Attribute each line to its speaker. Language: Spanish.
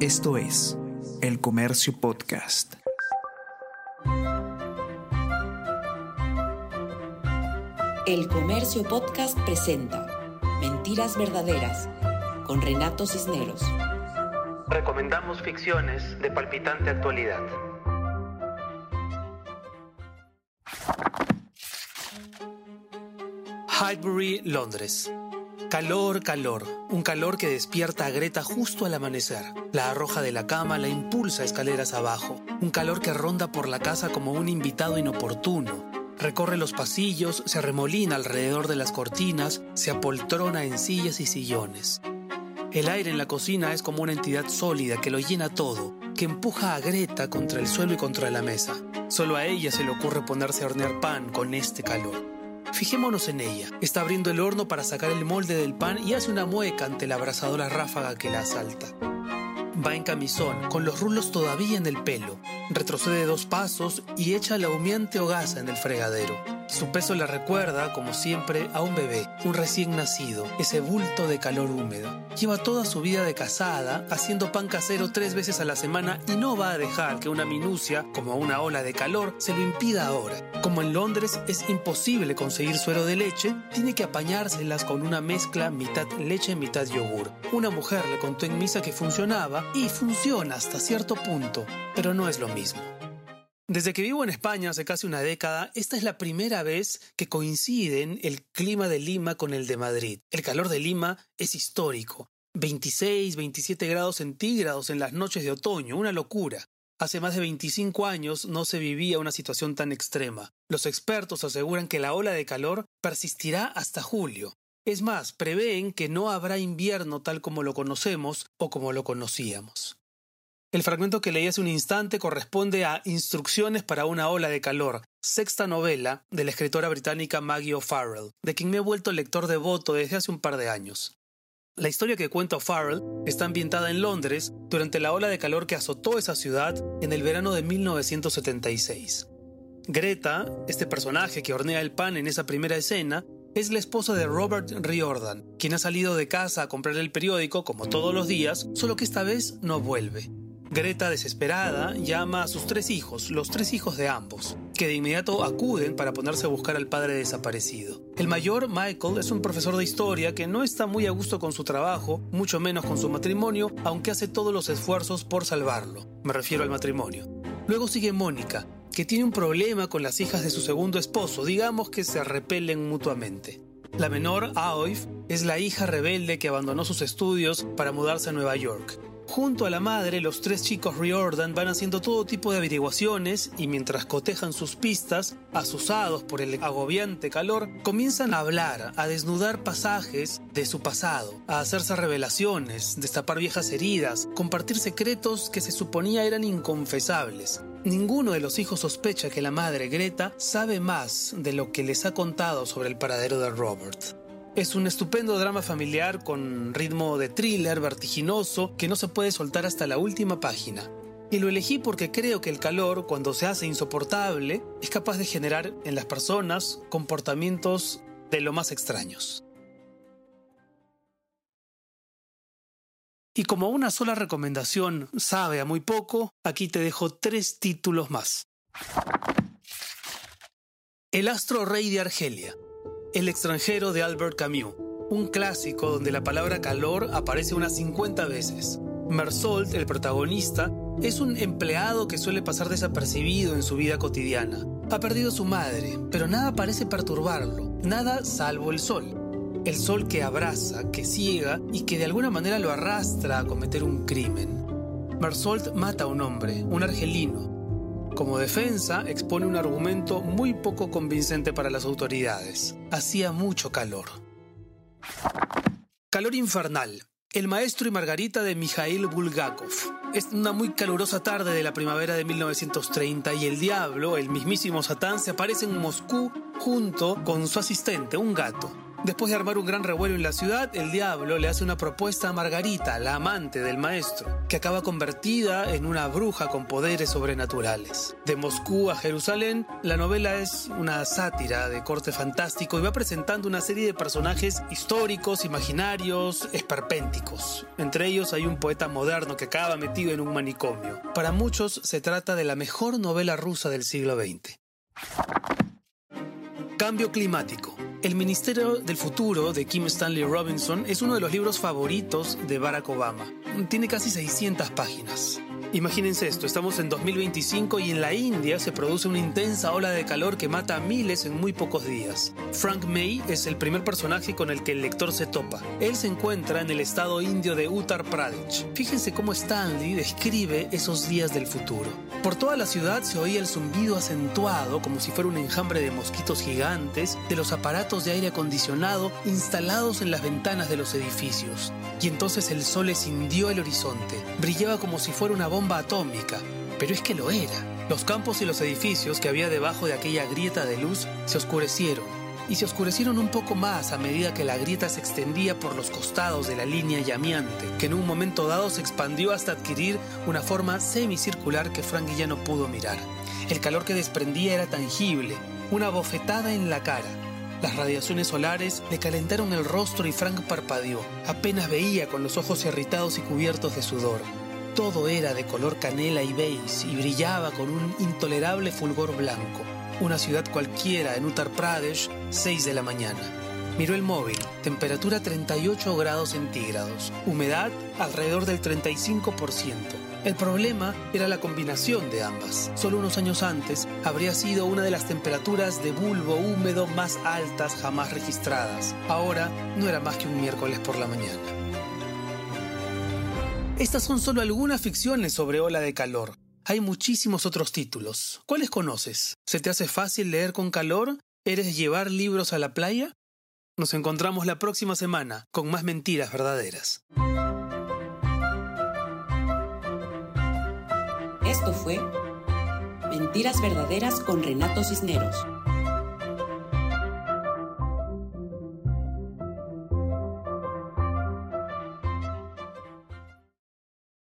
Speaker 1: Esto es El Comercio Podcast.
Speaker 2: El Comercio Podcast presenta Mentiras Verdaderas con Renato Cisneros.
Speaker 3: Recomendamos ficciones de palpitante actualidad. Highbury, Londres. Calor, calor. Un calor que despierta a Greta justo al amanecer. La arroja de la cama, la impulsa escaleras abajo. Un calor que ronda por la casa como un invitado inoportuno. Recorre los pasillos, se remolina alrededor de las cortinas, se apoltrona en sillas y sillones. El aire en la cocina es como una entidad sólida que lo llena todo, que empuja a Greta contra el suelo y contra la mesa. Solo a ella se le ocurre ponerse a hornear pan con este calor. Fijémonos en ella. Está abriendo el horno para sacar el molde del pan y hace una mueca ante la abrasadora ráfaga que la asalta. Va en camisón, con los rulos todavía en el pelo. Retrocede dos pasos y echa la humeante hogaza en el fregadero. Su peso le recuerda, como siempre, a un bebé, un recién nacido, ese bulto de calor húmedo. Lleva toda su vida de casada, haciendo pan casero tres veces a la semana y no va a dejar que una minucia, como una ola de calor, se lo impida ahora. Como en Londres es imposible conseguir suero de leche, tiene que apañárselas con una mezcla mitad leche, mitad yogur. Una mujer le contó en misa que funcionaba y funciona hasta cierto punto, pero no es lo mismo. Desde que vivo en España hace casi una década, esta es la primera vez que coinciden el clima de Lima con el de Madrid. El calor de Lima es histórico. 26, 27 grados centígrados en las noches de otoño, una locura. Hace más de 25 años no se vivía una situación tan extrema. Los expertos aseguran que la ola de calor persistirá hasta julio. Es más, prevén que no habrá invierno tal como lo conocemos o como lo conocíamos. El fragmento que leí hace un instante corresponde a Instrucciones para una ola de calor, sexta novela de la escritora británica Maggie O'Farrell, de quien me he vuelto lector devoto desde hace un par de años. La historia que cuenta O'Farrell está ambientada en Londres durante la ola de calor que azotó esa ciudad en el verano de 1976. Greta, este personaje que hornea el pan en esa primera escena, es la esposa de Robert Riordan, quien ha salido de casa a comprar el periódico como todos los días, solo que esta vez no vuelve. Greta, desesperada, llama a sus tres hijos, los tres hijos de ambos, que de inmediato acuden para ponerse a buscar al padre desaparecido. El mayor, Michael, es un profesor de historia que no está muy a gusto con su trabajo, mucho menos con su matrimonio, aunque hace todos los esfuerzos por salvarlo. Me refiero al matrimonio. Luego sigue Mónica, que tiene un problema con las hijas de su segundo esposo, digamos que se repelen mutuamente. La menor, Aoif, es la hija rebelde que abandonó sus estudios para mudarse a Nueva York. Junto a la madre, los tres chicos Riordan van haciendo todo tipo de averiguaciones y mientras cotejan sus pistas, asusados por el agobiante calor, comienzan a hablar, a desnudar pasajes de su pasado, a hacerse revelaciones, destapar viejas heridas, compartir secretos que se suponía eran inconfesables. Ninguno de los hijos sospecha que la madre Greta sabe más de lo que les ha contado sobre el paradero de Robert. Es un estupendo drama familiar con ritmo de thriller vertiginoso que no se puede soltar hasta la última página. Y lo elegí porque creo que el calor, cuando se hace insoportable, es capaz de generar en las personas comportamientos de lo más extraños. Y como una sola recomendación sabe a muy poco, aquí te dejo tres títulos más. El astro rey de Argelia, el extranjero de Albert Camus, un clásico donde la palabra calor aparece unas 50 veces. Mersault, el protagonista, es un empleado que suele pasar desapercibido en su vida cotidiana. Ha perdido su madre, pero nada parece perturbarlo, nada salvo el sol. El sol que abraza, que ciega y que de alguna manera lo arrastra a cometer un crimen. Mersault mata a un hombre, un argelino, como defensa, expone un argumento muy poco convincente para las autoridades. Hacía mucho calor. Calor infernal. El maestro y Margarita de Mikhail Bulgakov. Es una muy calurosa tarde de la primavera de 1930 y el diablo, el mismísimo Satán, se aparece en Moscú junto con su asistente, un gato. Después de armar un gran revuelo en la ciudad, el diablo le hace una propuesta a Margarita, la amante del maestro, que acaba convertida en una bruja con poderes sobrenaturales. De Moscú a Jerusalén, la novela es una sátira de corte fantástico y va presentando una serie de personajes históricos, imaginarios, esperpénticos. Entre ellos hay un poeta moderno que acaba metido en un manicomio. Para muchos se trata de la mejor novela rusa del siglo XX. Cambio climático. El Ministerio del Futuro de Kim Stanley Robinson es uno de los libros favoritos de Barack Obama. Tiene casi 600 páginas. Imagínense esto, estamos en 2025 y en la India se produce una intensa ola de calor que mata a miles en muy pocos días. Frank May es el primer personaje con el que el lector se topa. Él se encuentra en el estado indio de Uttar Pradesh. Fíjense cómo Stanley describe esos días del futuro. Por toda la ciudad se oía el zumbido acentuado, como si fuera un enjambre de mosquitos gigantes, de los aparatos de aire acondicionado instalados en las ventanas de los edificios. Y entonces el sol escindió el horizonte. Brillaba como si fuera una bomba atómica, pero es que lo era. Los campos y los edificios que había debajo de aquella grieta de luz se oscurecieron, y se oscurecieron un poco más a medida que la grieta se extendía por los costados de la línea llameante, que en un momento dado se expandió hasta adquirir una forma semicircular que Frank ya no pudo mirar. El calor que desprendía era tangible, una bofetada en la cara. Las radiaciones solares le calentaron el rostro y Frank parpadeó. Apenas veía con los ojos irritados y cubiertos de sudor. Todo era de color canela y beige y brillaba con un intolerable fulgor blanco. Una ciudad cualquiera en Uttar Pradesh, 6 de la mañana. Miró el móvil, temperatura 38 grados centígrados, humedad alrededor del 35%. El problema era la combinación de ambas. Solo unos años antes habría sido una de las temperaturas de bulbo húmedo más altas jamás registradas. Ahora no era más que un miércoles por la mañana. Estas son solo algunas ficciones sobre ola de calor. Hay muchísimos otros títulos. ¿Cuáles conoces? ¿Se te hace fácil leer con calor? ¿Eres llevar libros a la playa? Nos encontramos la próxima semana con más mentiras verdaderas.
Speaker 2: Esto fue Mentiras Verdaderas con Renato Cisneros.